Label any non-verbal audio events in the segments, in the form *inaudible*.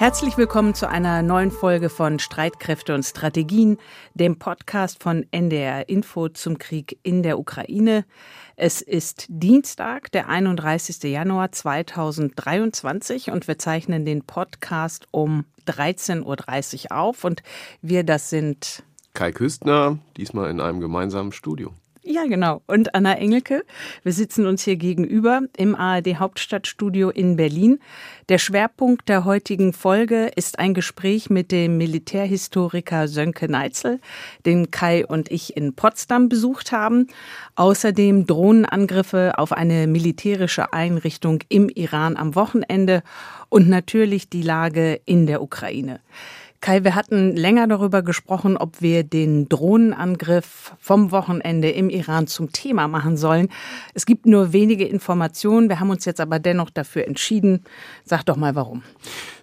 Herzlich willkommen zu einer neuen Folge von Streitkräfte und Strategien, dem Podcast von NDR Info zum Krieg in der Ukraine. Es ist Dienstag, der 31. Januar 2023 und wir zeichnen den Podcast um 13.30 Uhr auf und wir, das sind Kai Küstner, diesmal in einem gemeinsamen Studio. Ja, genau. Und Anna Engelke. Wir sitzen uns hier gegenüber im ARD Hauptstadtstudio in Berlin. Der Schwerpunkt der heutigen Folge ist ein Gespräch mit dem Militärhistoriker Sönke Neitzel, den Kai und ich in Potsdam besucht haben. Außerdem Drohnenangriffe auf eine militärische Einrichtung im Iran am Wochenende und natürlich die Lage in der Ukraine. Kai, wir hatten länger darüber gesprochen, ob wir den Drohnenangriff vom Wochenende im Iran zum Thema machen sollen. Es gibt nur wenige Informationen. Wir haben uns jetzt aber dennoch dafür entschieden. Sag doch mal warum.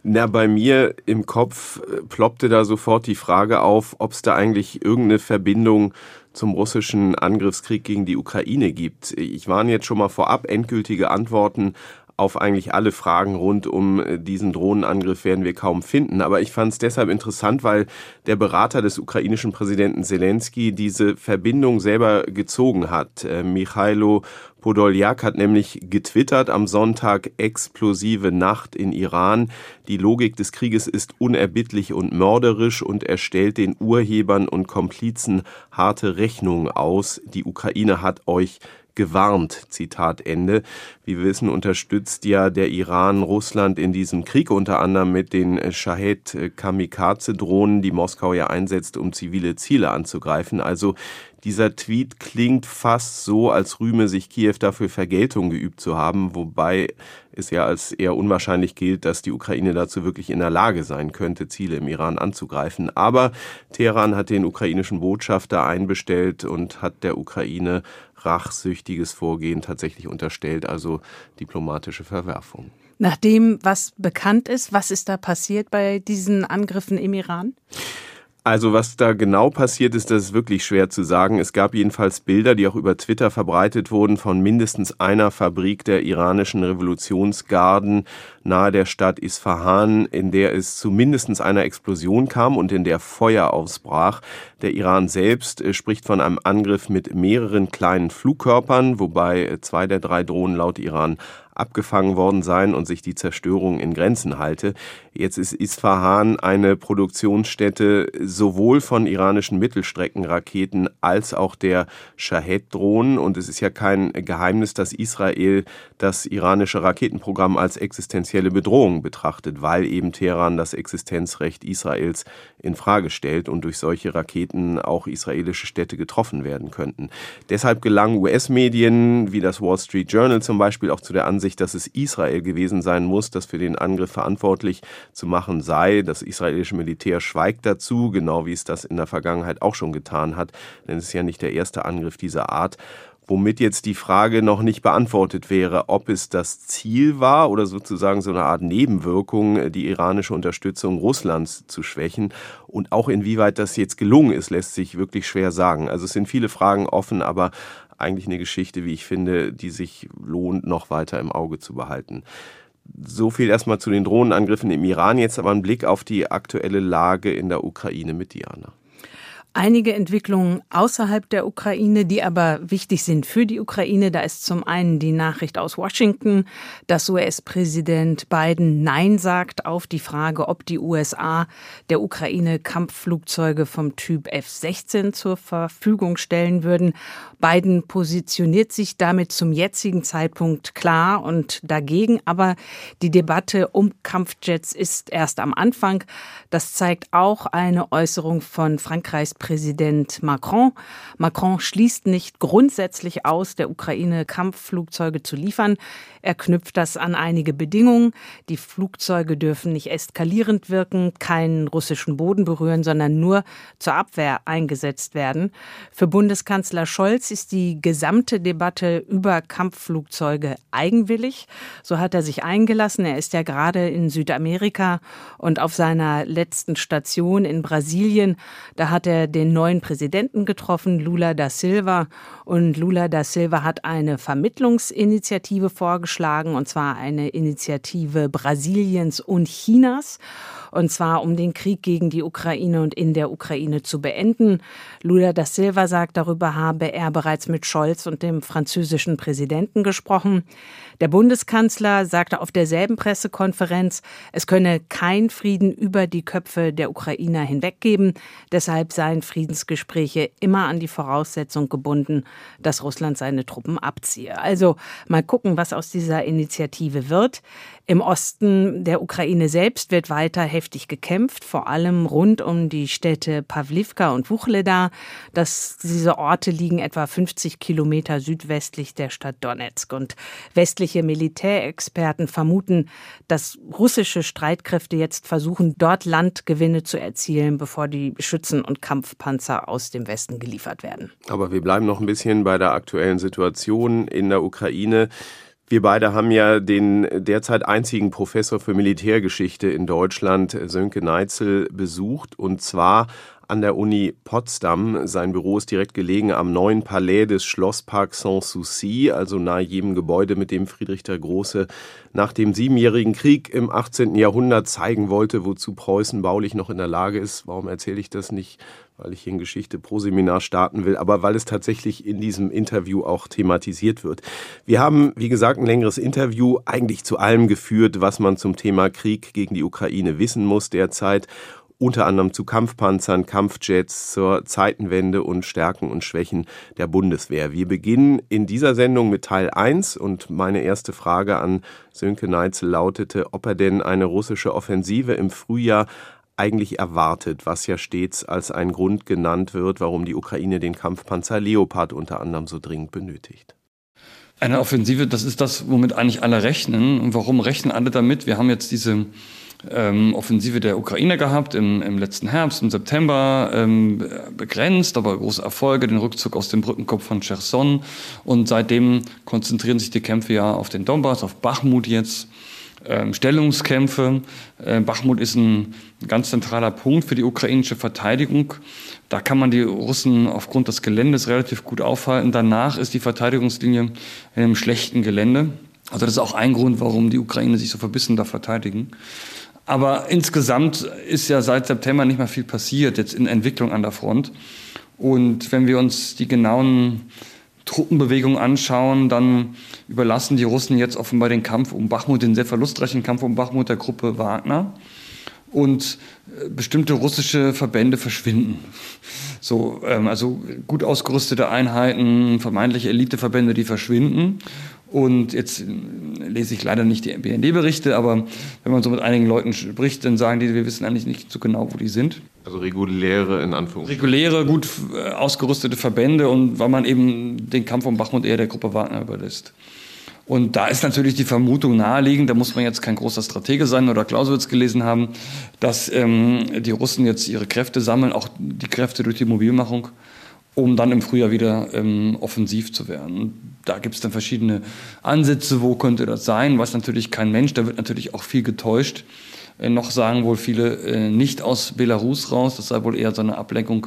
Na, bei mir im Kopf äh, ploppte da sofort die Frage auf, ob es da eigentlich irgendeine Verbindung zum russischen Angriffskrieg gegen die Ukraine gibt. Ich warne jetzt schon mal vorab, endgültige Antworten auf eigentlich alle Fragen rund um äh, diesen Drohnenangriff werden wir kaum finden. Aber ich fand es deshalb interessant, weil der Berater des ukrainischen Präsidenten Zelensky diese Verbindung selber gezogen hat. Äh, Michailo Podoljak hat nämlich getwittert am Sonntag explosive Nacht in Iran. Die Logik des Krieges ist unerbittlich und mörderisch und er stellt den Urhebern und Komplizen harte Rechnungen aus. Die Ukraine hat euch gewarnt. Zitat Ende. Wie wir wissen, unterstützt ja der Iran Russland in diesem Krieg unter anderem mit den Shahed Kamikaze-Drohnen, die Moskau ja einsetzt, um zivile Ziele anzugreifen. Also dieser Tweet klingt fast so, als rühme sich Kiew dafür Vergeltung geübt zu haben, wobei es ja als eher unwahrscheinlich gilt, dass die Ukraine dazu wirklich in der Lage sein könnte, Ziele im Iran anzugreifen. Aber Teheran hat den ukrainischen Botschafter einbestellt und hat der Ukraine rachsüchtiges Vorgehen tatsächlich unterstellt, also diplomatische Verwerfung. Nach dem, was bekannt ist, was ist da passiert bei diesen Angriffen im Iran? Also was da genau passiert ist, das ist wirklich schwer zu sagen. Es gab jedenfalls Bilder, die auch über Twitter verbreitet wurden, von mindestens einer Fabrik der iranischen Revolutionsgarden nahe der Stadt Isfahan, in der es zu mindestens einer Explosion kam und in der Feuer ausbrach. Der Iran selbst äh, spricht von einem Angriff mit mehreren kleinen Flugkörpern, wobei äh, zwei der drei Drohnen laut Iran abgefangen worden seien und sich die Zerstörung in Grenzen halte. Jetzt ist Isfahan eine Produktionsstätte sowohl von iranischen Mittelstreckenraketen als auch der Shahed-Drohnen. Und es ist ja kein Geheimnis, dass Israel das iranische Raketenprogramm als existenzielle Bedrohung betrachtet, weil eben Teheran das Existenzrecht Israels in Frage stellt und durch solche Raketen auch israelische Städte getroffen werden könnten. Deshalb gelangen US-Medien wie das Wall Street Journal zum Beispiel auch zu der Ansicht, Ansicht, dass es Israel gewesen sein muss, das für den Angriff verantwortlich zu machen sei. Das israelische Militär schweigt dazu, genau wie es das in der Vergangenheit auch schon getan hat, denn es ist ja nicht der erste Angriff dieser Art womit jetzt die Frage noch nicht beantwortet wäre, ob es das Ziel war oder sozusagen so eine Art Nebenwirkung, die iranische Unterstützung Russlands zu schwächen. Und auch inwieweit das jetzt gelungen ist, lässt sich wirklich schwer sagen. Also es sind viele Fragen offen, aber eigentlich eine Geschichte, wie ich finde, die sich lohnt, noch weiter im Auge zu behalten. So viel erstmal zu den Drohnenangriffen im Iran. Jetzt aber ein Blick auf die aktuelle Lage in der Ukraine mit Diana einige Entwicklungen außerhalb der Ukraine, die aber wichtig sind für die Ukraine. Da ist zum einen die Nachricht aus Washington, dass US-Präsident Biden Nein sagt auf die Frage, ob die USA der Ukraine Kampfflugzeuge vom Typ F-16 zur Verfügung stellen würden. Biden positioniert sich damit zum jetzigen Zeitpunkt klar und dagegen, aber die Debatte um Kampfjets ist erst am Anfang. Das zeigt auch eine Äußerung von Frankreichs Macron. Macron schließt nicht grundsätzlich aus, der Ukraine Kampfflugzeuge zu liefern. Er knüpft das an einige Bedingungen. Die Flugzeuge dürfen nicht eskalierend wirken, keinen russischen Boden berühren, sondern nur zur Abwehr eingesetzt werden. Für Bundeskanzler Scholz ist die gesamte Debatte über Kampfflugzeuge eigenwillig. So hat er sich eingelassen. Er ist ja gerade in Südamerika und auf seiner letzten Station in Brasilien. Da hat er den neuen Präsidenten getroffen, Lula da Silva. Und Lula da Silva hat eine Vermittlungsinitiative vorgeschlagen, und zwar eine Initiative Brasiliens und Chinas und zwar um den Krieg gegen die Ukraine und in der Ukraine zu beenden. Lula da Silva sagt, darüber habe er bereits mit Scholz und dem französischen Präsidenten gesprochen. Der Bundeskanzler sagte auf derselben Pressekonferenz, es könne kein Frieden über die Köpfe der Ukrainer hinweggeben. Deshalb seien Friedensgespräche immer an die Voraussetzung gebunden, dass Russland seine Truppen abziehe. Also mal gucken, was aus dieser Initiative wird. Im Osten der Ukraine selbst wird weiter heftig gekämpft, vor allem rund um die Städte Pavlivka und Wuchleda. Das, diese Orte liegen etwa 50 Kilometer südwestlich der Stadt Donetsk. Und westliche Militärexperten vermuten, dass russische Streitkräfte jetzt versuchen, dort Landgewinne zu erzielen, bevor die Schützen und Kampfpanzer aus dem Westen geliefert werden. Aber wir bleiben noch ein bisschen bei der aktuellen Situation in der Ukraine. Wir beide haben ja den derzeit einzigen Professor für Militärgeschichte in Deutschland, Sönke Neitzel, besucht. Und zwar an der Uni Potsdam. Sein Büro ist direkt gelegen am neuen Palais des Schlossparks Sanssouci, also nahe jedem Gebäude, mit dem Friedrich der Große nach dem Siebenjährigen Krieg im 18. Jahrhundert zeigen wollte, wozu Preußen baulich noch in der Lage ist. Warum erzähle ich das nicht? Weil ich hier in Geschichte pro Seminar starten will, aber weil es tatsächlich in diesem Interview auch thematisiert wird. Wir haben, wie gesagt, ein längeres Interview eigentlich zu allem geführt, was man zum Thema Krieg gegen die Ukraine wissen muss derzeit unter anderem zu Kampfpanzern, Kampfjets, zur Zeitenwende und Stärken und Schwächen der Bundeswehr. Wir beginnen in dieser Sendung mit Teil 1 und meine erste Frage an Sönke Neitzel lautete, ob er denn eine russische Offensive im Frühjahr eigentlich erwartet, was ja stets als ein Grund genannt wird, warum die Ukraine den Kampfpanzer Leopard unter anderem so dringend benötigt. Eine Offensive, das ist das, womit eigentlich alle rechnen. Und warum rechnen alle damit? Wir haben jetzt diese ähm, Offensive der Ukraine gehabt im, im letzten Herbst, im September, ähm, begrenzt, aber große Erfolge, den Rückzug aus dem Brückenkopf von Cherson. Und seitdem konzentrieren sich die Kämpfe ja auf den Donbass, auf Bachmut jetzt. Ähm, Stellungskämpfe. Äh, Bachmut ist ein ganz zentraler Punkt für die ukrainische Verteidigung. Da kann man die Russen aufgrund des Geländes relativ gut aufhalten. Danach ist die Verteidigungslinie in einem schlechten Gelände. Also das ist auch ein Grund, warum die Ukraine sich so verbissen da verteidigen. Aber insgesamt ist ja seit September nicht mehr viel passiert, jetzt in Entwicklung an der Front. Und wenn wir uns die genauen Truppenbewegungen anschauen, dann überlassen die Russen jetzt offenbar den Kampf um Bachmut, den sehr verlustreichen Kampf um Bachmut der Gruppe Wagner. Und äh, bestimmte russische Verbände verschwinden. So, ähm, also gut ausgerüstete Einheiten, vermeintliche Eliteverbände, die verschwinden. Und jetzt lese ich leider nicht die BND-Berichte, aber wenn man so mit einigen Leuten spricht, dann sagen die, wir wissen eigentlich nicht so genau, wo die sind. Also reguläre in Anführungszeichen. Reguläre, gut äh, ausgerüstete Verbände und weil man eben den Kampf um Bachmut eher der Gruppe Wagner überlässt. Und da ist natürlich die Vermutung naheliegend, da muss man jetzt kein großer Stratege sein oder Clausewitz gelesen haben, dass ähm, die Russen jetzt ihre Kräfte sammeln, auch die Kräfte durch die Mobilmachung, um dann im Frühjahr wieder ähm, offensiv zu werden. Da gibt es dann verschiedene Ansätze, wo könnte das sein, weiß natürlich kein Mensch, da wird natürlich auch viel getäuscht. Äh, noch sagen wohl viele äh, nicht aus Belarus raus, das sei wohl eher so eine Ablenkung,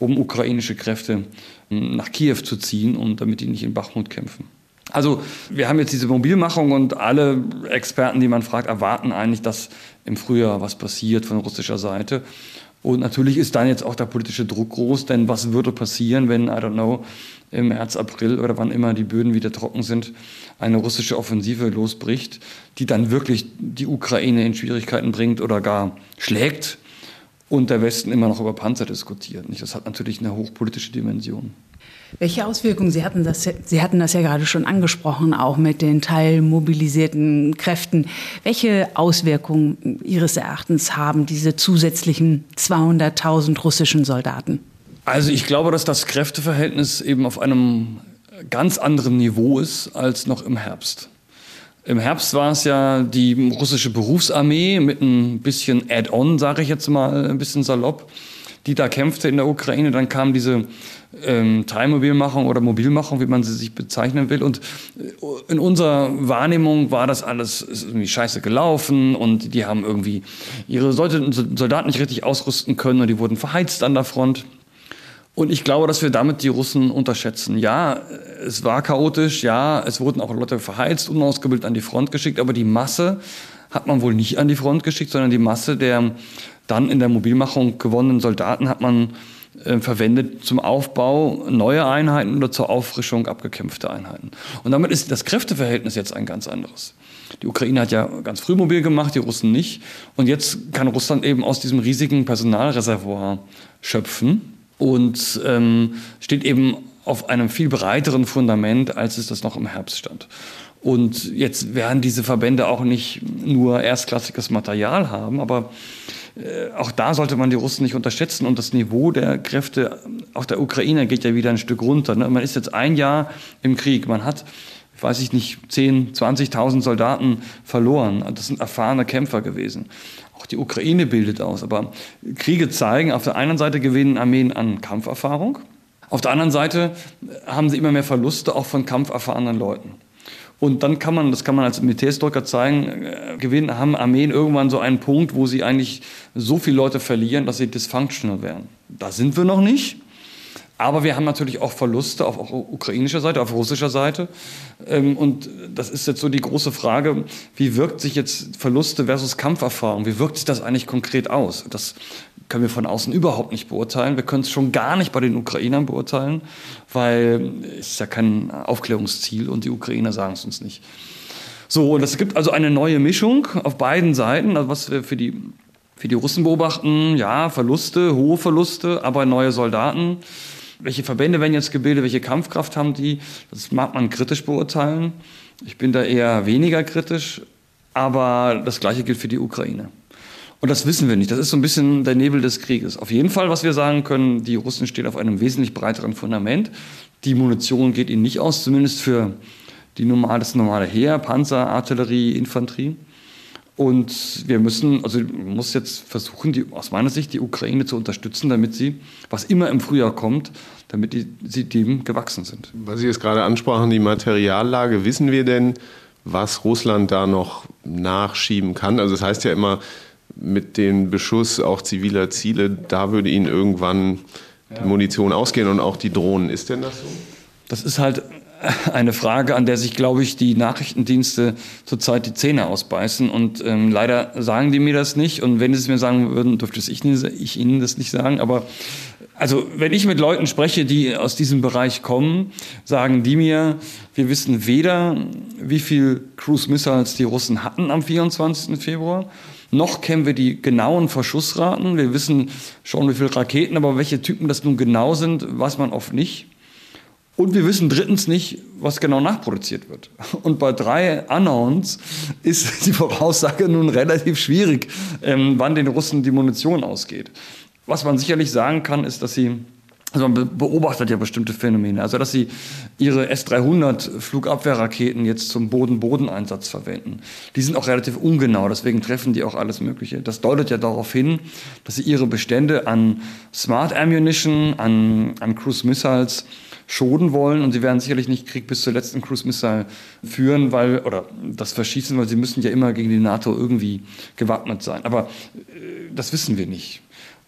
um ukrainische Kräfte äh, nach Kiew zu ziehen und damit die nicht in Bachmut kämpfen. Also wir haben jetzt diese Mobilmachung und alle Experten, die man fragt, erwarten eigentlich, dass im Frühjahr was passiert von russischer Seite. Und natürlich ist dann jetzt auch der politische Druck groß, denn was würde passieren, wenn, I don't know, im März, April oder wann immer die Böden wieder trocken sind, eine russische Offensive losbricht, die dann wirklich die Ukraine in Schwierigkeiten bringt oder gar schlägt und der Westen immer noch über Panzer diskutiert. Das hat natürlich eine hochpolitische Dimension. Welche Auswirkungen, Sie hatten, das, Sie hatten das ja gerade schon angesprochen, auch mit den teilmobilisierten Kräften. Welche Auswirkungen Ihres Erachtens haben diese zusätzlichen 200.000 russischen Soldaten? Also ich glaube, dass das Kräfteverhältnis eben auf einem ganz anderen Niveau ist als noch im Herbst. Im Herbst war es ja die russische Berufsarmee mit ein bisschen Add-on, sage ich jetzt mal, ein bisschen salopp, die da kämpfte in der Ukraine. Dann kam diese ähm, Teilmobilmachung oder Mobilmachung, wie man sie sich bezeichnen will. Und äh, in unserer Wahrnehmung war das alles irgendwie scheiße gelaufen und die haben irgendwie ihre Soldaten nicht richtig ausrüsten können und die wurden verheizt an der Front. Und ich glaube, dass wir damit die Russen unterschätzen. Ja, es war chaotisch, ja, es wurden auch Leute verheizt, unausgebildet an die Front geschickt, aber die Masse hat man wohl nicht an die Front geschickt, sondern die Masse der dann in der Mobilmachung gewonnenen Soldaten hat man äh, verwendet zum Aufbau neuer Einheiten oder zur Auffrischung abgekämpfter Einheiten. Und damit ist das Kräfteverhältnis jetzt ein ganz anderes. Die Ukraine hat ja ganz früh mobil gemacht, die Russen nicht. Und jetzt kann Russland eben aus diesem riesigen Personalreservoir schöpfen und ähm, steht eben auf einem viel breiteren Fundament, als es das noch im Herbst stand. Und jetzt werden diese Verbände auch nicht nur erstklassiges Material haben, aber äh, auch da sollte man die Russen nicht unterschätzen. Und das Niveau der Kräfte auf der Ukraine geht ja wieder ein Stück runter. Ne? Man ist jetzt ein Jahr im Krieg. Man hat, weiß ich nicht, 10, 20.000 Soldaten verloren. Das sind erfahrene Kämpfer gewesen. Auch die Ukraine bildet aus. Aber Kriege zeigen, auf der einen Seite gewinnen Armeen an Kampferfahrung. Auf der anderen Seite haben sie immer mehr Verluste auch von kampferfahrenen Leuten. Und dann kann man, das kann man als Militärhistoriker zeigen, äh, gewinnen, haben Armeen irgendwann so einen Punkt, wo sie eigentlich so viele Leute verlieren, dass sie dysfunctional werden. Da sind wir noch nicht. Aber wir haben natürlich auch Verluste auf, ukrainischer Seite, auf russischer Seite. Ähm, und das ist jetzt so die große Frage, wie wirkt sich jetzt Verluste versus Kampferfahrung, wie wirkt sich das eigentlich konkret aus? Das können wir von außen überhaupt nicht beurteilen. Wir können es schon gar nicht bei den Ukrainern beurteilen, weil es ist ja kein Aufklärungsziel und die Ukrainer sagen es uns nicht. So, und es gibt also eine neue Mischung auf beiden Seiten, also was wir für die, für die Russen beobachten, ja, Verluste, hohe Verluste, aber neue Soldaten welche Verbände werden jetzt gebildet, welche Kampfkraft haben die, das mag man kritisch beurteilen. Ich bin da eher weniger kritisch, aber das Gleiche gilt für die Ukraine. Und das wissen wir nicht. Das ist so ein bisschen der Nebel des Krieges. Auf jeden Fall, was wir sagen können, die Russen stehen auf einem wesentlich breiteren Fundament. Die Munition geht ihnen nicht aus, zumindest für die normale, das normale Heer, Panzer, Artillerie, Infanterie. Und wir müssen, also muss jetzt versuchen, die, aus meiner Sicht die Ukraine zu unterstützen, damit sie, was immer im Frühjahr kommt, damit die, sie dem gewachsen sind. Weil Sie es gerade ansprachen, die Materiallage, wissen wir denn, was Russland da noch nachschieben kann? Also es das heißt ja immer, mit dem Beschuss auch ziviler Ziele, da würde Ihnen irgendwann die Munition ausgehen und auch die Drohnen. Ist denn das so? Das ist halt eine Frage, an der sich, glaube ich, die Nachrichtendienste zurzeit die Zähne ausbeißen. Und ähm, leider sagen die mir das nicht. Und wenn sie es mir sagen würden, dürfte ich, ich ihnen das nicht sagen. Aber also, wenn ich mit Leuten spreche, die aus diesem Bereich kommen, sagen die mir, wir wissen weder, wie viel Cruise Missiles die Russen hatten am 24. Februar, noch kennen wir die genauen Verschussraten. Wir wissen schon, wie viele Raketen, aber welche Typen das nun genau sind, weiß man oft nicht. Und wir wissen drittens nicht, was genau nachproduziert wird. Und bei drei Unknowns ist *laughs* die Voraussage nun relativ schwierig, ähm, wann den Russen die Munition ausgeht. Was man sicherlich sagen kann, ist, dass sie also man beobachtet ja bestimmte Phänomene. Also dass sie ihre S-300 Flugabwehrraketen jetzt zum Boden-Boden-Einsatz verwenden. Die sind auch relativ ungenau, deswegen treffen die auch alles Mögliche. Das deutet ja darauf hin, dass sie ihre Bestände an Smart Ammunition, an, an Cruise Missiles schonen wollen und sie werden sicherlich nicht Krieg bis zur letzten Cruise Missile führen, weil oder das verschießen, weil sie müssen ja immer gegen die NATO irgendwie gewappnet sein. Aber äh, das wissen wir nicht.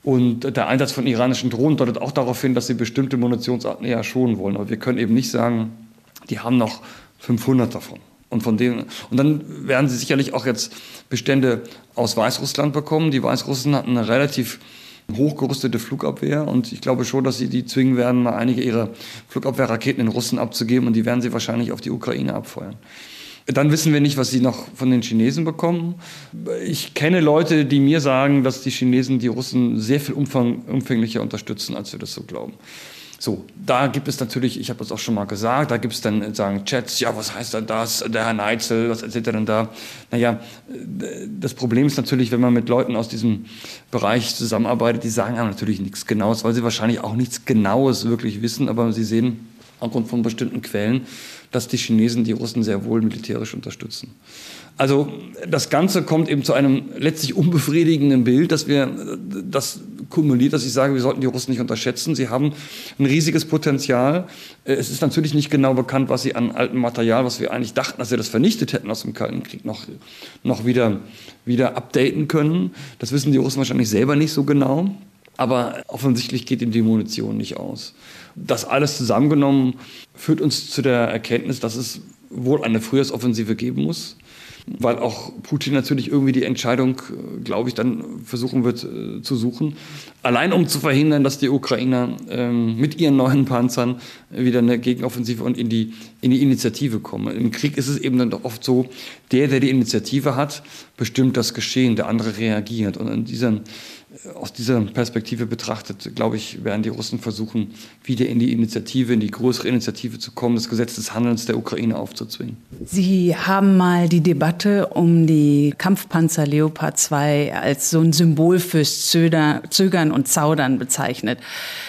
Und der Einsatz von iranischen Drohnen deutet auch darauf hin, dass sie bestimmte Munitionsarten eher schonen wollen. Aber wir können eben nicht sagen, die haben noch 500 davon. Und von denen, und dann werden sie sicherlich auch jetzt Bestände aus Weißrussland bekommen. Die Weißrussen hatten eine relativ hochgerüstete Flugabwehr und ich glaube schon, dass sie die zwingen werden, mal einige ihrer Flugabwehrraketen in Russen abzugeben und die werden sie wahrscheinlich auf die Ukraine abfeuern. Dann wissen wir nicht, was sie noch von den Chinesen bekommen. Ich kenne Leute, die mir sagen, dass die Chinesen die Russen sehr viel umfang, umfänglicher unterstützen, als wir das so glauben. So, da gibt es natürlich, ich habe das auch schon mal gesagt, da gibt es dann sagen Chats, ja, was heißt denn das, der Herr Neitzel, was erzählt er denn da? Naja, das Problem ist natürlich, wenn man mit Leuten aus diesem Bereich zusammenarbeitet, die sagen einem natürlich nichts Genaues, weil sie wahrscheinlich auch nichts Genaues wirklich wissen, aber sie sehen aufgrund von bestimmten Quellen, dass die Chinesen die Russen sehr wohl militärisch unterstützen. Also das Ganze kommt eben zu einem letztlich unbefriedigenden Bild, dass wir das kumuliert, dass ich sage, wir sollten die Russen nicht unterschätzen. Sie haben ein riesiges Potenzial. Es ist natürlich nicht genau bekannt, was sie an altem Material, was wir eigentlich dachten, dass sie das vernichtet hätten aus dem Kalten Krieg, noch, noch wieder, wieder updaten können. Das wissen die Russen wahrscheinlich selber nicht so genau. Aber offensichtlich geht ihm die Munition nicht aus. Das alles zusammengenommen führt uns zu der Erkenntnis, dass es wohl eine Frühjahrsoffensive geben muss weil auch Putin natürlich irgendwie die Entscheidung, äh, glaube ich, dann versuchen wird äh, zu suchen. Allein um zu verhindern, dass die Ukrainer ähm, mit ihren neuen Panzern wieder eine Gegenoffensive und in die, in die Initiative kommen. Im Krieg ist es eben dann doch oft so, der, der die Initiative hat, bestimmt das Geschehen, der andere reagiert. Und in diesem aus dieser Perspektive betrachtet, glaube ich, werden die Russen versuchen, wieder in die Initiative, in die größere Initiative zu kommen, das Gesetz des Handelns der Ukraine aufzuzwingen. Sie haben mal die Debatte um die Kampfpanzer Leopard 2 als so ein Symbol fürs Zögern und Zaudern bezeichnet.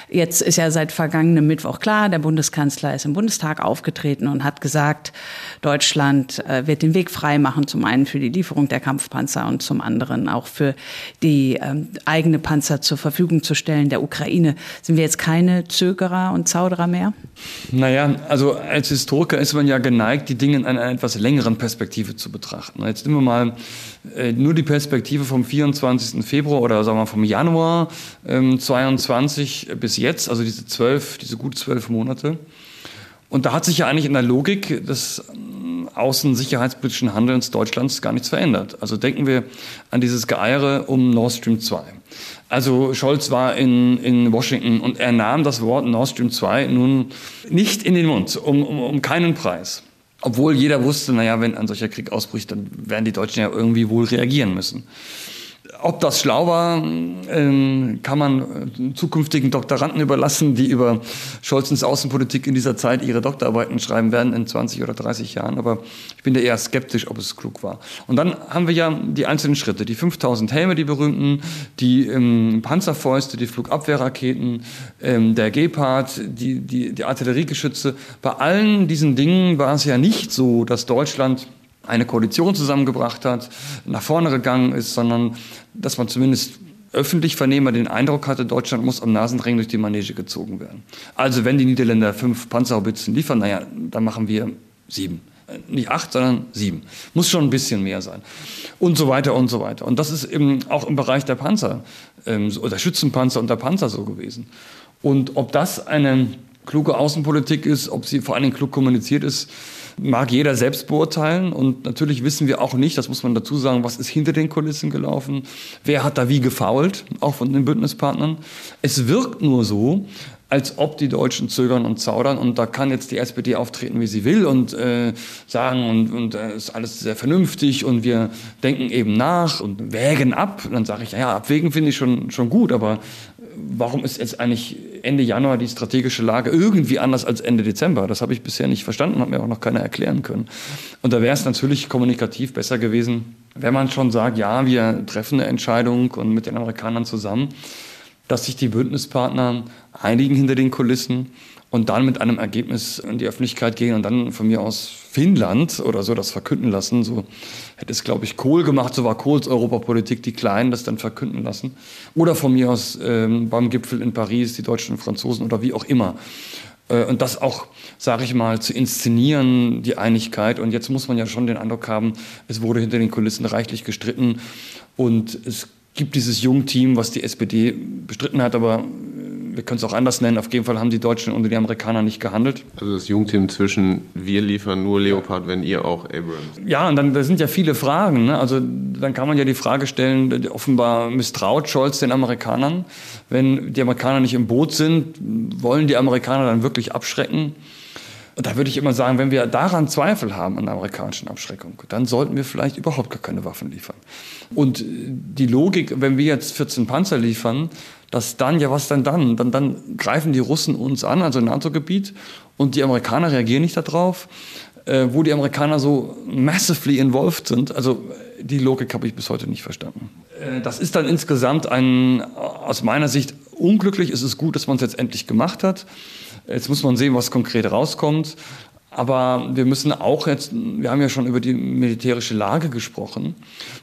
Jetzt ist ja seit vergangenem Mittwoch klar, der Bundeskanzler ist im Bundestag aufgetreten und hat gesagt, Deutschland äh, wird den Weg frei machen, zum einen für die Lieferung der Kampfpanzer und zum anderen auch für die ähm, eigene Panzer zur Verfügung zu stellen der Ukraine. Sind wir jetzt keine Zögerer und Zauderer mehr? Naja, also als Historiker ist man ja geneigt, die Dinge in einer etwas längeren Perspektive zu betrachten. Jetzt wir mal nur die Perspektive vom 24. Februar oder sagen wir vom Januar ähm, 22 bis jetzt, also diese zwölf, diese gut zwölf Monate. Und da hat sich ja eigentlich in der Logik des ähm, außensicherheitspolitischen Handelns Deutschlands gar nichts verändert. Also denken wir an dieses Geeiere um Nord Stream 2. Also Scholz war in, in Washington und er nahm das Wort Nord Stream 2 nun nicht in den Mund, um, um, um keinen Preis. Obwohl jeder wusste, naja, wenn ein solcher Krieg ausbricht, dann werden die Deutschen ja irgendwie wohl reagieren müssen. Ob das schlau war, ähm, kann man äh, zukünftigen Doktoranden überlassen, die über Scholzens Außenpolitik in dieser Zeit ihre Doktorarbeiten schreiben werden in 20 oder 30 Jahren. Aber ich bin da eher skeptisch, ob es klug war. Und dann haben wir ja die einzelnen Schritte. Die 5000 Helme, die berühmten, die ähm, Panzerfäuste, die Flugabwehrraketen, ähm, der Gepard, die, die, die Artilleriegeschütze. Bei allen diesen Dingen war es ja nicht so, dass Deutschland eine Koalition zusammengebracht hat, nach vorne gegangen ist, sondern dass man zumindest öffentlich Vernehmer den Eindruck hatte, Deutschland muss am Nasenring durch die Manege gezogen werden. Also wenn die Niederländer fünf Panzerhaubitzen liefern, naja, dann machen wir sieben. Äh, nicht acht, sondern sieben. Muss schon ein bisschen mehr sein. Und so weiter und so weiter. Und das ist eben auch im Bereich der Panzer, ähm, oder Schützenpanzer und der Panzer so gewesen. Und ob das eine kluge Außenpolitik ist, ob sie vor allen Dingen klug kommuniziert ist, mag jeder selbst beurteilen. Und natürlich wissen wir auch nicht, das muss man dazu sagen, was ist hinter den Kulissen gelaufen, wer hat da wie gefault, auch von den Bündnispartnern. Es wirkt nur so, als ob die Deutschen zögern und zaudern und da kann jetzt die SPD auftreten, wie sie will und äh, sagen und, und äh, ist alles sehr vernünftig und wir denken eben nach und wägen ab. Und dann sage ich, ja, abwägen finde ich schon, schon gut, aber warum ist jetzt eigentlich Ende Januar die strategische Lage irgendwie anders als Ende Dezember? Das habe ich bisher nicht verstanden, hat mir auch noch keiner erklären können. Und da wäre es natürlich kommunikativ besser gewesen, wenn man schon sagt, ja, wir treffen eine Entscheidung und mit den Amerikanern zusammen, dass sich die Bündnispartner einigen hinter den Kulissen und dann mit einem Ergebnis in die Öffentlichkeit gehen und dann von mir aus Finnland oder so das verkünden lassen. So hätte es, glaube ich, Kohl gemacht, so war Kohls Europapolitik, die Kleinen das dann verkünden lassen. Oder von mir aus ähm, beim Gipfel in Paris, die Deutschen und Franzosen oder wie auch immer. Äh, und das auch, sage ich mal, zu inszenieren, die Einigkeit. Und jetzt muss man ja schon den Eindruck haben, es wurde hinter den Kulissen reichlich gestritten und es gibt dieses Jungteam, was die SPD bestritten hat, aber wir können es auch anders nennen, auf jeden Fall haben die Deutschen und die Amerikaner nicht gehandelt. Also das Jungteam zwischen wir liefern nur Leopard, wenn ihr auch Abrams. Ja, und dann da sind ja viele Fragen. Ne? Also dann kann man ja die Frage stellen, offenbar misstraut Scholz den Amerikanern. Wenn die Amerikaner nicht im Boot sind, wollen die Amerikaner dann wirklich abschrecken? Und da würde ich immer sagen, wenn wir daran Zweifel haben an der amerikanischen Abschreckung, dann sollten wir vielleicht überhaupt gar keine Waffen liefern. Und die Logik, wenn wir jetzt 14 Panzer liefern, dass dann, ja was denn dann? Dann, dann greifen die Russen uns an, also NATO-Gebiet, und die Amerikaner reagieren nicht darauf, äh, wo die Amerikaner so massively involved sind. Also die Logik habe ich bis heute nicht verstanden. Äh, das ist dann insgesamt ein, aus meiner Sicht unglücklich. Es ist gut, dass man es jetzt endlich gemacht hat. Jetzt muss man sehen, was konkret rauskommt. Aber wir müssen auch jetzt, wir haben ja schon über die militärische Lage gesprochen.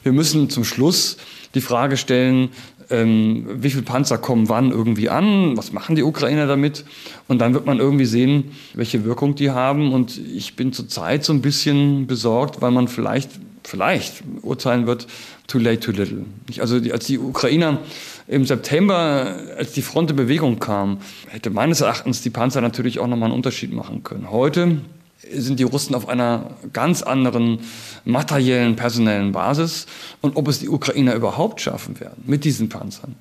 Wir müssen zum Schluss die Frage stellen, ähm, wie viele Panzer kommen wann irgendwie an, was machen die Ukrainer damit und dann wird man irgendwie sehen, welche Wirkung die haben und ich bin zurzeit so ein bisschen besorgt, weil man vielleicht vielleicht urteilen wird, too late, too little. Also als die Ukrainer im September, als die Front in Bewegung kam, hätte meines Erachtens die Panzer natürlich auch nochmal einen Unterschied machen können. Heute sind die Russen auf einer ganz anderen materiellen, personellen Basis. Und ob es die Ukrainer überhaupt schaffen werden mit diesen Panzern,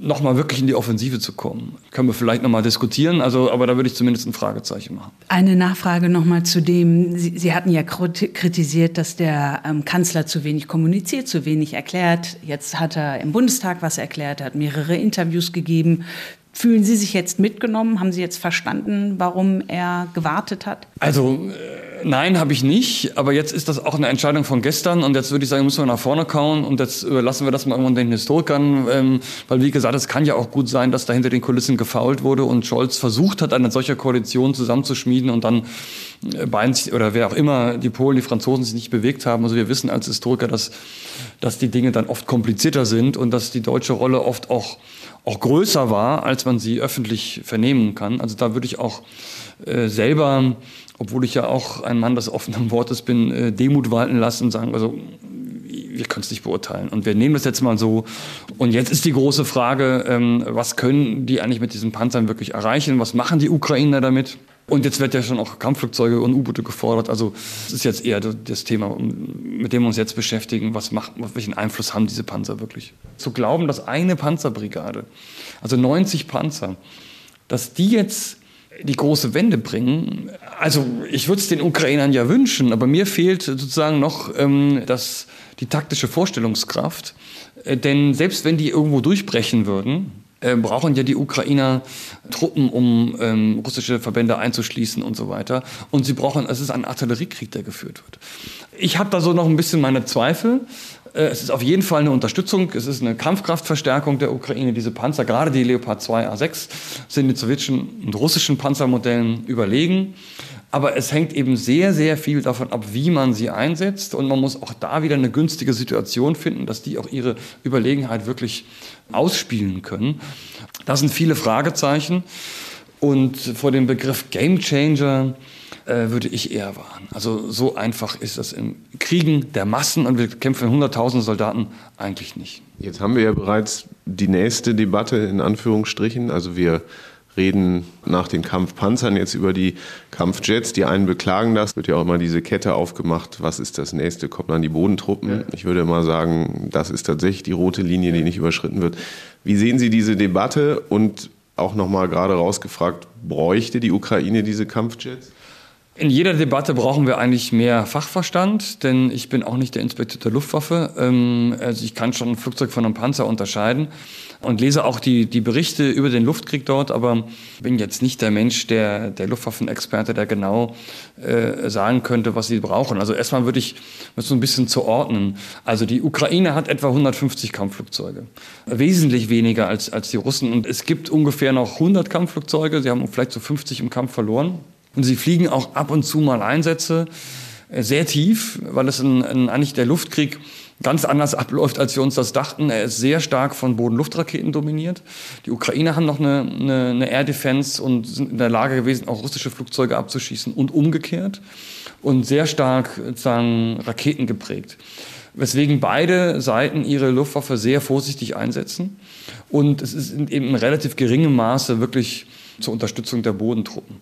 nochmal wirklich in die Offensive zu kommen. Können wir vielleicht nochmal diskutieren, also, aber da würde ich zumindest ein Fragezeichen machen. Eine Nachfrage nochmal zu dem, Sie, Sie, hatten ja kritisiert, dass der ähm, Kanzler zu wenig kommuniziert, zu wenig erklärt. Jetzt hat er im Bundestag was erklärt, hat mehrere Interviews gegeben. Fühlen Sie sich jetzt mitgenommen? Haben Sie jetzt verstanden, warum er gewartet hat? Also äh, nein, habe ich nicht. Aber jetzt ist das auch eine Entscheidung von gestern. Und jetzt würde ich sagen, müssen wir nach vorne kauen. Und jetzt überlassen wir das mal irgendwann den Historikern. Ähm, weil wie gesagt, es kann ja auch gut sein, dass da hinter den Kulissen gefault wurde und Scholz versucht hat, eine solche Koalition zusammenzuschmieden und dann äh, Bein oder wer auch immer, die Polen, die Franzosen sich nicht bewegt haben. Also wir wissen als Historiker, dass, dass die Dinge dann oft komplizierter sind und dass die deutsche Rolle oft auch auch größer war, als man sie öffentlich vernehmen kann. Also da würde ich auch äh, selber, obwohl ich ja auch ein Mann des offenen Wortes bin, äh, Demut walten lassen und sagen, also wir können es nicht beurteilen. Und wir nehmen das jetzt mal so. Und jetzt ist die große Frage, ähm, was können die eigentlich mit diesen Panzern wirklich erreichen? Was machen die Ukrainer damit? Und jetzt wird ja schon auch Kampfflugzeuge und U-Boote gefordert. Also das ist jetzt eher das Thema, mit dem wir uns jetzt beschäftigen. Was macht, welchen Einfluss haben diese Panzer wirklich? Zu glauben, dass eine Panzerbrigade, also 90 Panzer, dass die jetzt die große Wende bringen. Also ich würde es den Ukrainern ja wünschen, aber mir fehlt sozusagen noch ähm, das, die taktische Vorstellungskraft. Äh, denn selbst wenn die irgendwo durchbrechen würden, äh, brauchen ja die Ukrainer Truppen, um ähm, russische Verbände einzuschließen und so weiter. Und sie brauchen, es ist ein Artilleriekrieg, der geführt wird. Ich habe da so noch ein bisschen meine Zweifel. Äh, es ist auf jeden Fall eine Unterstützung, es ist eine Kampfkraftverstärkung der Ukraine. Diese Panzer, gerade die Leopard 2 A6, sind den sowjetischen und russischen Panzermodellen überlegen. Aber es hängt eben sehr, sehr viel davon ab, wie man sie einsetzt. Und man muss auch da wieder eine günstige Situation finden, dass die auch ihre Überlegenheit wirklich ausspielen können. Das sind viele Fragezeichen. Und vor dem Begriff Game Changer äh, würde ich eher warnen. Also so einfach ist das im Kriegen der Massen und wir kämpfen hunderttausende Soldaten eigentlich nicht. Jetzt haben wir ja bereits die nächste Debatte in Anführungsstrichen. Also wir reden nach den Kampfpanzern jetzt über die Kampfjets. Die einen beklagen das, wird ja auch immer diese Kette aufgemacht. Was ist das nächste? Kommt dann die Bodentruppen? Ja. Ich würde mal sagen, das ist tatsächlich die rote Linie, die nicht überschritten wird. Wie sehen Sie diese Debatte und auch nochmal gerade rausgefragt, bräuchte die Ukraine diese Kampfjets? In jeder Debatte brauchen wir eigentlich mehr Fachverstand, denn ich bin auch nicht der Inspektor der Luftwaffe. Ähm, also ich kann schon ein Flugzeug von einem Panzer unterscheiden und lese auch die, die Berichte über den Luftkrieg dort, aber bin jetzt nicht der Mensch, der, der Luftwaffenexperte, der genau äh, sagen könnte, was sie brauchen. Also erstmal würde ich das so ein bisschen zu ordnen. Also die Ukraine hat etwa 150 Kampfflugzeuge. Wesentlich weniger als, als die Russen. Und es gibt ungefähr noch 100 Kampfflugzeuge. Sie haben vielleicht so 50 im Kampf verloren. Und sie fliegen auch ab und zu mal Einsätze äh, sehr tief, weil es ein, ein, eigentlich der Luftkrieg ganz anders abläuft, als wir uns das dachten. Er ist sehr stark von Boden-Luft-Raketen dominiert. Die Ukrainer haben noch eine, eine, eine Air Defense und sind in der Lage gewesen, auch russische Flugzeuge abzuschießen und umgekehrt und sehr stark sozusagen Raketen geprägt. Weswegen beide Seiten ihre Luftwaffe sehr vorsichtig einsetzen. Und es ist eben in relativ geringem Maße wirklich zur Unterstützung der Bodentruppen.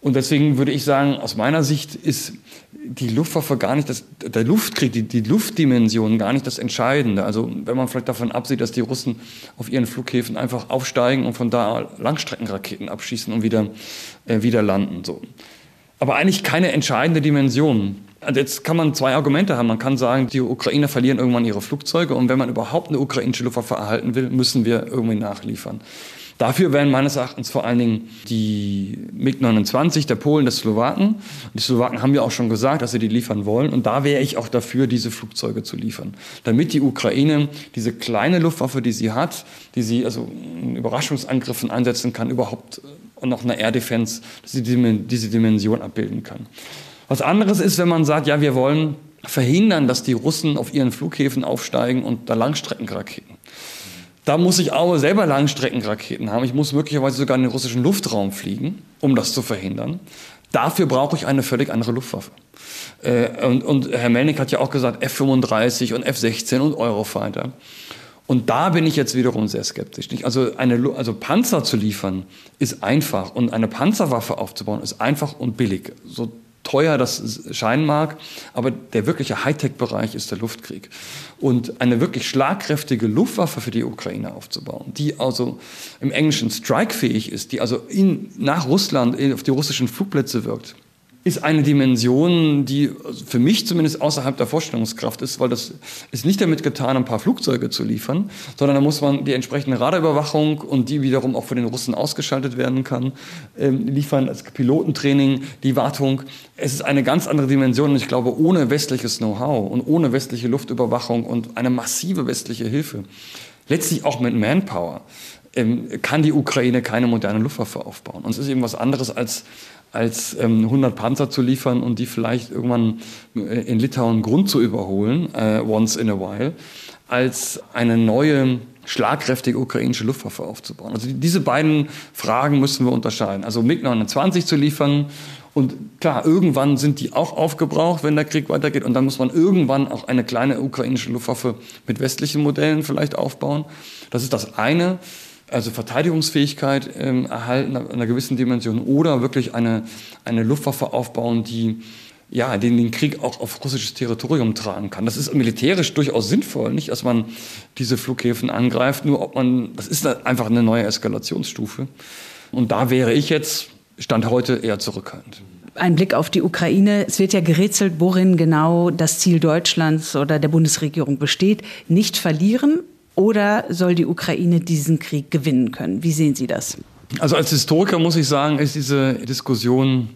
Und deswegen würde ich sagen, aus meiner Sicht ist die Luftwaffe gar nicht das, der Luftkrieg, die, die Luftdimension gar nicht das Entscheidende. Also wenn man vielleicht davon absieht, dass die Russen auf ihren Flughäfen einfach aufsteigen und von da Langstreckenraketen abschießen und wieder, äh, wieder landen. So. Aber eigentlich keine entscheidende Dimension. Also jetzt kann man zwei Argumente haben. Man kann sagen, die Ukrainer verlieren irgendwann ihre Flugzeuge und wenn man überhaupt eine ukrainische Luftwaffe erhalten will, müssen wir irgendwie nachliefern. Dafür wären meines Erachtens vor allen Dingen die MiG-29 der Polen, der Slowaken. Die Slowaken haben ja auch schon gesagt, dass sie die liefern wollen. Und da wäre ich auch dafür, diese Flugzeuge zu liefern. Damit die Ukraine diese kleine Luftwaffe, die sie hat, die sie also in Überraschungsangriffen einsetzen kann, überhaupt und noch eine Air Defense, dass sie diese Dimension abbilden kann. Was anderes ist, wenn man sagt, ja, wir wollen verhindern, dass die Russen auf ihren Flughäfen aufsteigen und da Langstreckenraketen. Da muss ich auch selber Langstreckenraketen haben. Ich muss möglicherweise sogar in den russischen Luftraum fliegen, um das zu verhindern. Dafür brauche ich eine völlig andere Luftwaffe. Äh, und, und Herr Melnick hat ja auch gesagt, F-35 und F-16 und Eurofighter. Und da bin ich jetzt wiederum sehr skeptisch. Also, eine, also Panzer zu liefern ist einfach und eine Panzerwaffe aufzubauen ist einfach und billig. So teuer das scheinen mag, aber der wirkliche Hightech-Bereich ist der Luftkrieg. Und eine wirklich schlagkräftige Luftwaffe für die Ukraine aufzubauen, die also im Englischen strikefähig ist, die also in, nach Russland auf die russischen Flugplätze wirkt, ist eine Dimension, die für mich zumindest außerhalb der Vorstellungskraft ist, weil das ist nicht damit getan, ein paar Flugzeuge zu liefern, sondern da muss man die entsprechende Radarüberwachung und die wiederum auch von den Russen ausgeschaltet werden kann, ähm, liefern, als Pilotentraining, die Wartung. Es ist eine ganz andere Dimension und ich glaube, ohne westliches Know-how und ohne westliche Luftüberwachung und eine massive westliche Hilfe, letztlich auch mit Manpower, ähm, kann die Ukraine keine moderne Luftwaffe aufbauen. Und es ist eben was anderes als als ähm, 100 Panzer zu liefern und die vielleicht irgendwann äh, in Litauen Grund zu überholen, äh, once in a while, als eine neue schlagkräftige ukrainische Luftwaffe aufzubauen. Also diese beiden Fragen müssen wir unterscheiden. Also MiG-29 zu liefern und klar, irgendwann sind die auch aufgebraucht, wenn der Krieg weitergeht. Und dann muss man irgendwann auch eine kleine ukrainische Luftwaffe mit westlichen Modellen vielleicht aufbauen. Das ist das eine also Verteidigungsfähigkeit ähm, erhalten in einer gewissen Dimension oder wirklich eine, eine Luftwaffe aufbauen, die ja, den, den Krieg auch auf russisches Territorium tragen kann. Das ist militärisch durchaus sinnvoll, nicht, dass man diese Flughäfen angreift, nur ob man, das ist einfach eine neue Eskalationsstufe. Und da wäre ich jetzt, Stand heute, eher zurückhaltend ein Blick auf die Ukraine. Es wird ja gerätselt, worin genau das Ziel Deutschlands oder der Bundesregierung besteht. Nicht verlieren, oder soll die Ukraine diesen Krieg gewinnen können? Wie sehen Sie das? Also als Historiker muss ich sagen, ist diese Diskussion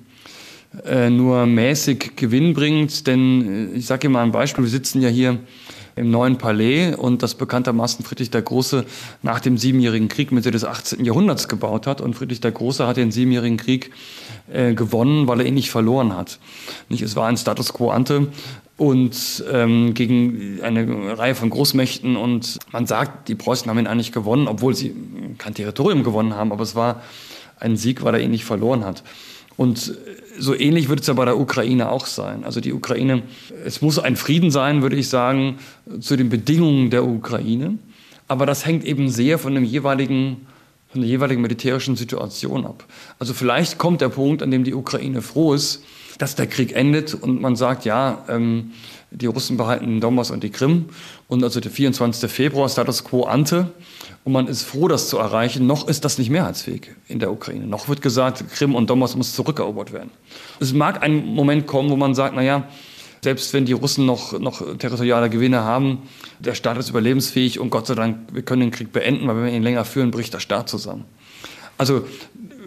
äh, nur mäßig gewinnbringend, denn äh, ich sage Ihnen mal ein Beispiel, wir sitzen ja hier im neuen Palais und das bekanntermaßen Friedrich der Große nach dem Siebenjährigen Krieg Mitte des 18. Jahrhunderts gebaut hat. Und Friedrich der Große hat den Siebenjährigen Krieg äh, gewonnen, weil er ihn nicht verloren hat. Nicht, es war ein Status quo ante und ähm, gegen eine Reihe von Großmächten. Und man sagt, die Preußen haben ihn eigentlich gewonnen, obwohl sie kein Territorium gewonnen haben, aber es war ein Sieg, weil er ihn nicht verloren hat. Und so ähnlich wird es ja bei der Ukraine auch sein. Also die Ukraine, es muss ein Frieden sein, würde ich sagen, zu den Bedingungen der Ukraine. Aber das hängt eben sehr von dem jeweiligen von der jeweiligen militärischen Situation ab. Also vielleicht kommt der Punkt, an dem die Ukraine froh ist, dass der Krieg endet und man sagt, ja, ähm, die Russen behalten Donbass und die Krim und also der 24. Februar Status quo ante und man ist froh, das zu erreichen. Noch ist das nicht mehrheitsfähig in der Ukraine. Noch wird gesagt, Krim und Donbass muss zurückerobert werden. Es mag ein Moment kommen, wo man sagt, na ja, selbst wenn die Russen noch, noch territoriale Gewinne haben, der Staat ist überlebensfähig und Gott sei Dank, wir können den Krieg beenden, weil wenn wir ihn länger führen, bricht der Staat zusammen. Also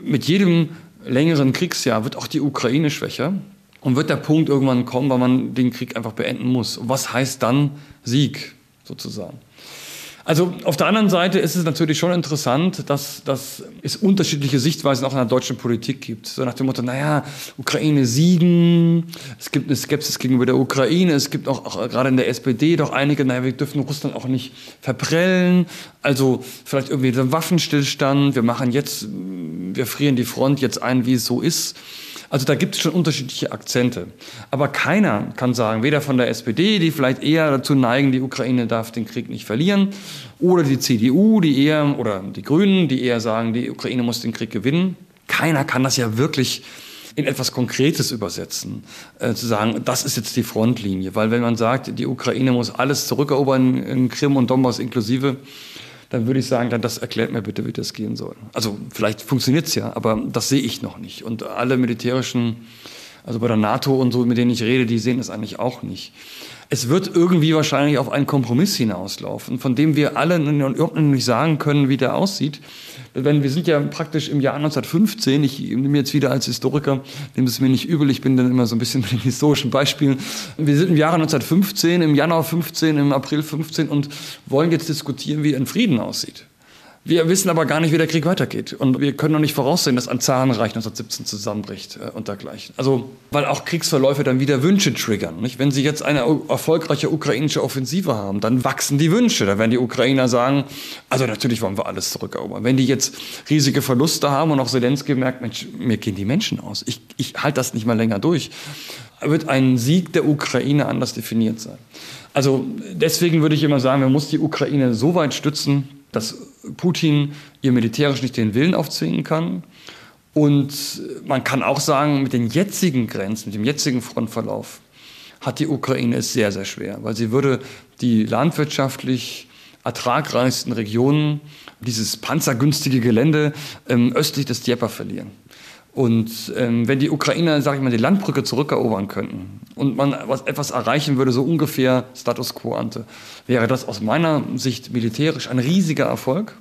mit jedem längeren Kriegsjahr wird auch die Ukraine schwächer und wird der Punkt irgendwann kommen, weil man den Krieg einfach beenden muss. Was heißt dann Sieg sozusagen? Also auf der anderen Seite ist es natürlich schon interessant, dass, dass es unterschiedliche Sichtweisen auch in der deutschen Politik gibt. So nach dem Motto, naja, Ukraine siegen, es gibt eine Skepsis gegenüber der Ukraine, es gibt auch, auch gerade in der SPD doch einige, naja, wir dürfen Russland auch nicht verprellen, also vielleicht irgendwie einen Waffenstillstand, wir machen jetzt, wir frieren die Front jetzt ein, wie es so ist. Also da gibt es schon unterschiedliche Akzente. Aber keiner kann sagen, weder von der SPD, die vielleicht eher dazu neigen, die Ukraine darf den Krieg nicht verlieren, oder die CDU, die eher, oder die Grünen, die eher sagen, die Ukraine muss den Krieg gewinnen. Keiner kann das ja wirklich in etwas Konkretes übersetzen, äh, zu sagen, das ist jetzt die Frontlinie. Weil wenn man sagt, die Ukraine muss alles zurückerobern, in Krim und Donbass inklusive, dann würde ich sagen, dann das erklärt mir bitte, wie das gehen soll. Also vielleicht funktioniert es ja, aber das sehe ich noch nicht. Und alle militärischen, also bei der NATO und so, mit denen ich rede, die sehen es eigentlich auch nicht es wird irgendwie wahrscheinlich auf einen Kompromiss hinauslaufen, von dem wir alle überhaupt nicht sagen können, wie der aussieht. Wenn wir sind ja praktisch im Jahr 1915, ich nehme jetzt wieder als Historiker, nehme es mir nicht übel, ich bin dann immer so ein bisschen mit den historischen Beispielen. Wir sind im Jahre 1915, im Januar 15, im April 15 und wollen jetzt diskutieren, wie ein Frieden aussieht. Wir wissen aber gar nicht, wie der Krieg weitergeht. Und wir können noch nicht voraussehen, dass ein Zarenreich 1917 zusammenbricht äh, und dergleichen. Also, weil auch Kriegsverläufe dann wieder Wünsche triggern. Nicht? Wenn Sie jetzt eine erfolgreiche ukrainische Offensive haben, dann wachsen die Wünsche. Da werden die Ukrainer sagen, also natürlich wollen wir alles zurückerobern. Wenn die jetzt riesige Verluste haben und auch Zelensky merkt, Mensch, mir gehen die Menschen aus. Ich, ich halte das nicht mal länger durch. Wird ein Sieg der Ukraine anders definiert sein. Also deswegen würde ich immer sagen, man muss die Ukraine so weit stützen, dass Putin ihr militärisch nicht den Willen aufzwingen kann. Und man kann auch sagen, mit den jetzigen Grenzen, mit dem jetzigen Frontverlauf, hat die Ukraine es sehr, sehr schwer, weil sie würde die landwirtschaftlich ertragreichsten Regionen, dieses panzergünstige Gelände ähm, östlich des Dnieper verlieren. Und ähm, wenn die Ukrainer, sage ich mal, die Landbrücke zurückerobern könnten und man was, etwas erreichen würde, so ungefähr Status quo ante, wäre das aus meiner Sicht militärisch ein riesiger Erfolg.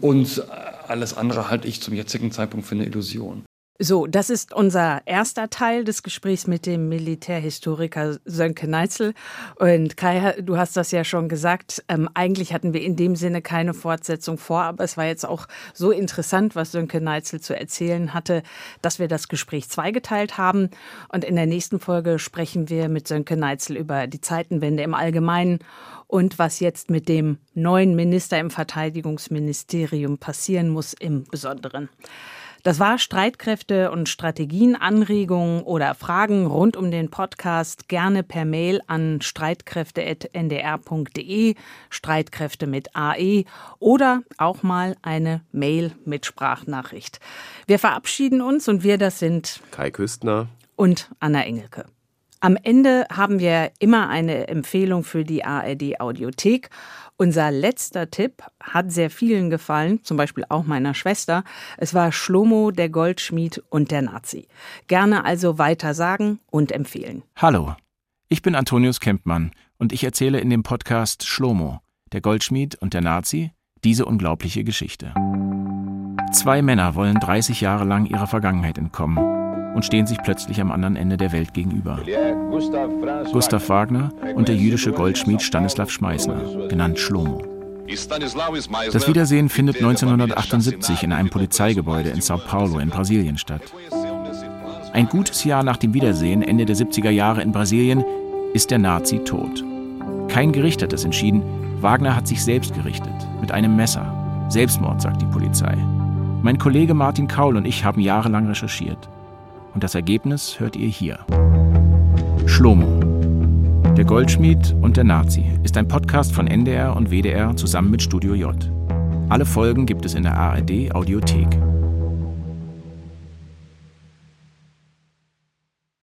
Und alles andere halte ich zum jetzigen Zeitpunkt für eine Illusion. So, das ist unser erster Teil des Gesprächs mit dem Militärhistoriker Sönke Neitzel. Und Kai, du hast das ja schon gesagt. Ähm, eigentlich hatten wir in dem Sinne keine Fortsetzung vor, aber es war jetzt auch so interessant, was Sönke Neitzel zu erzählen hatte, dass wir das Gespräch zweigeteilt haben. Und in der nächsten Folge sprechen wir mit Sönke Neitzel über die Zeitenwende im Allgemeinen und was jetzt mit dem neuen Minister im Verteidigungsministerium passieren muss im Besonderen. Das war Streitkräfte und Strategien, Anregungen oder Fragen rund um den Podcast gerne per Mail an streitkräfte.ndr.de, Streitkräfte mit AE oder auch mal eine Mail mit Sprachnachricht. Wir verabschieden uns und wir, das sind Kai Küstner und Anna Engelke. Am Ende haben wir immer eine Empfehlung für die ARD Audiothek unser letzter Tipp hat sehr vielen gefallen, zum Beispiel auch meiner Schwester. Es war Schlomo, der Goldschmied und der Nazi. Gerne also weiter sagen und empfehlen. Hallo, ich bin Antonius Kempmann und ich erzähle in dem Podcast Schlomo, der Goldschmied und der Nazi, diese unglaubliche Geschichte. Zwei Männer wollen 30 Jahre lang ihrer Vergangenheit entkommen und stehen sich plötzlich am anderen Ende der Welt gegenüber. Gustav Wagner und der jüdische Goldschmied Stanislav Schmeißner, genannt Schlomo. Das Wiedersehen findet 1978 in einem Polizeigebäude in Sao Paulo in Brasilien statt. Ein gutes Jahr nach dem Wiedersehen, Ende der 70er Jahre in Brasilien, ist der Nazi tot. Kein Gericht hat es entschieden, Wagner hat sich selbst gerichtet, mit einem Messer. Selbstmord, sagt die Polizei. Mein Kollege Martin Kaul und ich haben jahrelang recherchiert. Und das Ergebnis hört ihr hier. Schlomo. Der Goldschmied und der Nazi ist ein Podcast von NDR und WDR zusammen mit Studio J. Alle Folgen gibt es in der ARD Audiothek.